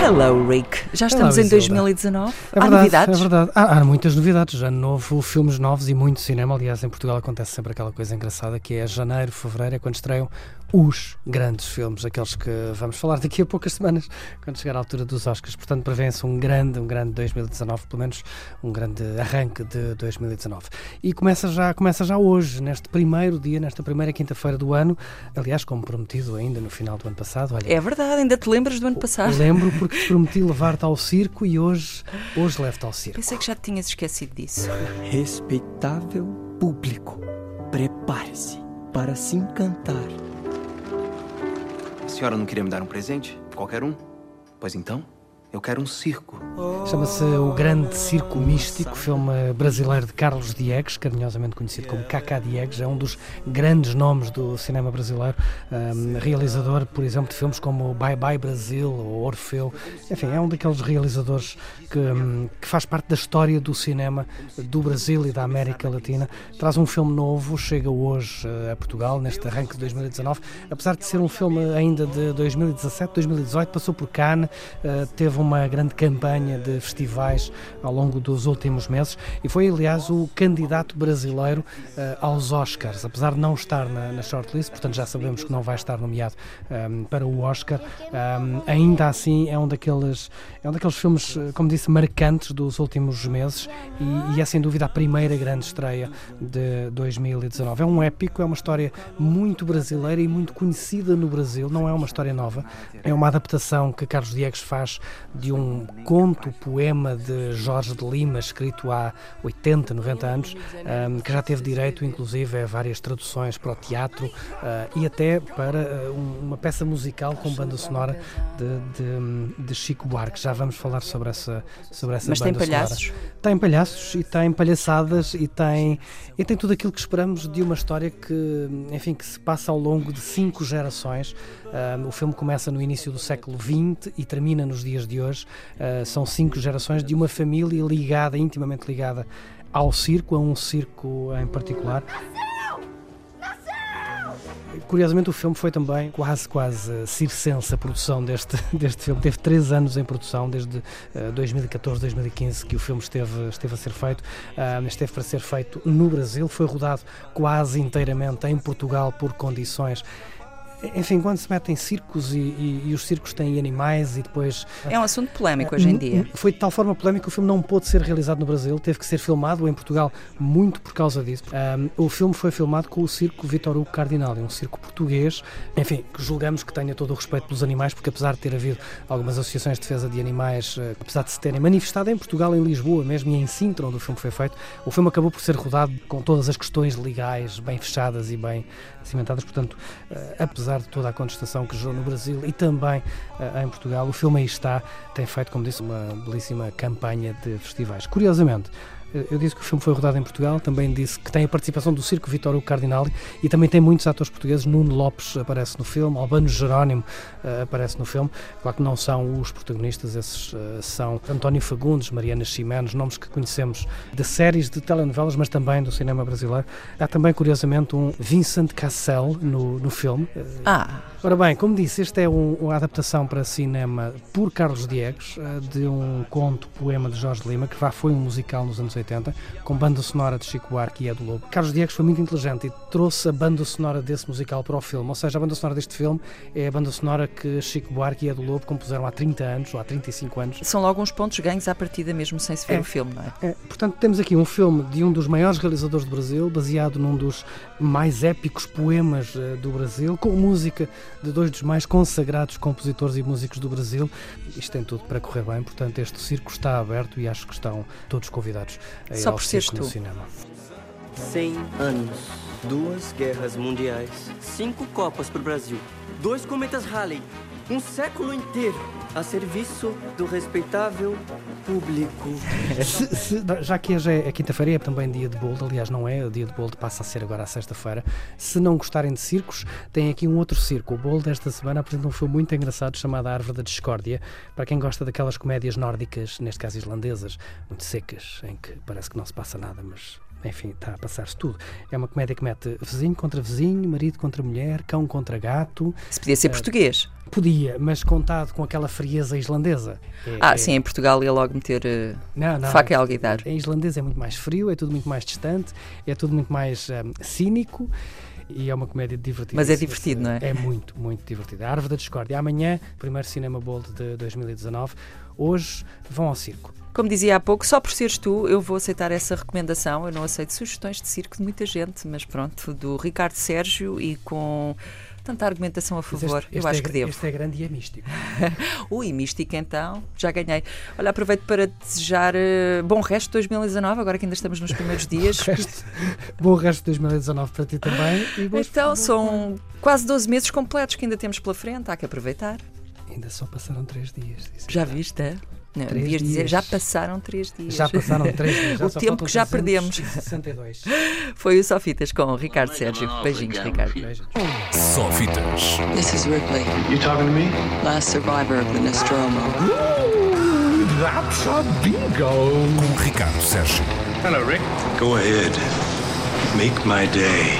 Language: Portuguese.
Hello, Rick. Já estamos Hello, em Isilda. 2019. É Há verdade, novidades? É verdade. Há, há muitas novidades. Ano novo, filmes novos e muito cinema. Aliás, em Portugal acontece sempre aquela coisa engraçada que é janeiro, fevereiro, é quando estreiam os grandes filmes, aqueles que vamos falar daqui a poucas semanas, quando chegar à altura dos Oscars. Portanto, prevê-se um grande, um grande 2019, pelo menos um grande arranque de 2019. E começa já, começa já hoje, neste primeiro dia, nesta primeira quinta-feira do ano. Aliás, como prometido ainda no final do ano passado. Olha, É verdade, ainda te lembras do ano passado? Lembro porque te prometi levar-te ao circo e hoje, hoje levo-te ao circo. Pensei que já te tinhas esquecido disso. Respeitável público, prepare-se para se encantar. A senhora não queria me dar um presente? Qualquer um? Pois então, eu quero um circo. Chama-se O Grande Circo Místico, filme brasileiro de Carlos Diegues, carinhosamente conhecido como Cacá Diegues, é um dos grandes nomes do cinema brasileiro, um, realizador, por exemplo, de filmes como Bye Bye Brasil ou Orfeu, enfim, é um daqueles realizadores que, que faz parte da história do cinema do Brasil e da América Latina. Traz um filme novo, chega hoje uh, a Portugal, neste arranque de 2019, apesar de ser um filme ainda de 2017, 2018, passou por Cannes, uh, uma grande campanha de festivais ao longo dos últimos meses e foi, aliás, o candidato brasileiro uh, aos Oscars, apesar de não estar na, na shortlist, portanto já sabemos que não vai estar nomeado um, para o Oscar, um, ainda assim é um daqueles, é um daqueles filmes, uh, como disse, marcantes dos últimos meses e, e é sem dúvida a primeira grande estreia de 2019. É um épico, é uma história muito brasileira e muito conhecida no Brasil, não é uma história nova, é uma adaptação que Carlos Diegues faz de um conto, poema de Jorge de Lima, escrito há 80, 90 anos, que já teve direito, inclusive, a várias traduções para o teatro uh, e até para uh, uma peça musical com banda sonora de, de, de, Chico Buarque. Já vamos falar sobre essa, sobre essa Mas banda tem palhaços? Sonora. Tem palhaços e tem palhaçadas e tem, e tem tudo aquilo que esperamos de uma história que, enfim, que se passa ao longo de cinco gerações. O filme começa no início do século XX e termina nos dias de hoje. Uh, são cinco gerações de uma família ligada, intimamente ligada ao circo, a um circo em particular. Curiosamente, o filme foi também quase, quase circense a produção deste, deste filme. Teve três anos em produção, desde uh, 2014, 2015, que o filme esteve, esteve a ser feito. Uh, esteve para ser feito no Brasil, foi rodado quase inteiramente em Portugal por condições enfim, quando se metem circos e, e, e, os circos têm animais e depois. É um assunto polémico hoje em dia. Foi de tal forma polémico que o filme não pôde ser realizado no Brasil, teve que ser filmado em Portugal muito por causa disso. Um, o filme foi filmado com o circo Vitor Hugo Cardinal, um circo português, enfim, que julgamos que tenha todo o respeito pelos animais, porque apesar de ter havido algumas associações de defesa de animais, uh, apesar de se terem manifestado em Portugal, em Lisboa mesmo e em Sintra, onde o filme foi feito, o filme acabou por ser rodado com todas as questões legais bem fechadas e bem cimentadas, portanto, uh, apesar apesar de toda a contestação que gerou no Brasil e também uh, em Portugal, o filme aí está, tem feito, como disse, uma belíssima campanha de festivais. Curiosamente, eu disse que o filme foi rodado em Portugal, também disse que tem a participação do Circo Vitório Cardinali e também tem muitos atores portugueses. Nuno Lopes aparece no filme, Albano Jerónimo uh, aparece no filme. Claro que não são os protagonistas, esses uh, são António Fagundes, Mariana Ximenes, nomes que conhecemos de séries, de telenovelas, mas também do cinema brasileiro. Há também, curiosamente, um Vincent Cassel no, no filme. Ah! Ora bem, como disse, esta é um, uma adaptação para cinema por Carlos Diegues, de um conto, poema de Jorge Lima, que já foi um musical nos anos 80, com banda sonora de Chico Buarque e Edu Lobo. Carlos Diegues foi muito inteligente e trouxe a banda sonora desse musical para o filme, ou seja, a banda sonora deste filme é a banda sonora que Chico Buarque e Edu Lobo compuseram há 30 anos, ou há 35 anos. São logo uns pontos ganhos à partida mesmo sem se ver É. o filme, não é? É, portanto, temos aqui um filme de um dos maiores realizadores do Brasil, baseado num dos mais épicos poemas eh, do Brasil, com música de dois dos mais consagrados compositores e músicos do Brasil. Isto tem tudo para correr bem, portanto, este circo está aberto e acho que estão todos convidados a Só por seres no tu. cinema. 100 anos, duas guerras mundiais, cinco Copas pro Brasil, dois cometas Halley, Um século inteiro a serviço do respeitável público. Se- se- já que hoje é, é quinta-feira é também dia de Bold, aliás, não é? O dia de Bold passa a ser agora à sexta-feira. Se não gostarem de circos, tem aqui um outro circo. O Bold esta semana apresenta um filme muito engraçado chamado A Árvore da Discórdia. Para quem gosta daquelas comédias nórdicas, neste caso islandesas, muito secas, em que parece que não se passa nada, mas enfim, está a passar-se tudo. É uma comédia que mete vizinho contra vizinho, marido contra mulher, cão contra gato. Se podia ser português. Podia, mas contado com aquela frieza islandesa. É- Ah, é- sim, em Portugal ia logo meter eh, não, não, faca e alguidar. Em islandês é muito mais frio, é tudo muito mais distante, é tudo muito mais hum, cínico e é uma comédia divertida. Mas é divertido, não é? É muito, muito divertido. A Árvore da Discórdia. Amanhã, primeiro Cinema Bold de 2019. Hoje vão ao circo. Como dizia há pouco, só por seres tu, eu vou aceitar essa recomendação. Eu não aceito sugestões de circo de muita gente, mas pronto, do Ricardo Sérgio e com tanta argumentação a favor, este- eu este acho é, que devo. Este é grande e é místico. Ui, mística então, já ganhei. Olha, aproveito para desejar eh, bom resto de 2019, agora que ainda estamos nos primeiros dias. Resto- Bom resto de 2019 para ti também. E boas- Então, são quase 12 meses completos que ainda temos pela frente, há que aproveitar. Ainda só passaram três dias. disse. Já viste, é? Não, devias dizer, dias. já passaram três dias. Já passaram três dias. O tempo que já 362. Foi o Sofitas com o Ricardo Sérgio. Beijinhos, Ricardo. Beijos. Só fitas. This is Ripley, You talking to me? last survivor of the Nostromo. Ooh, that's a bingo. Com Ricardo Sérgio. Hello, Rick. Go ahead. Make my day.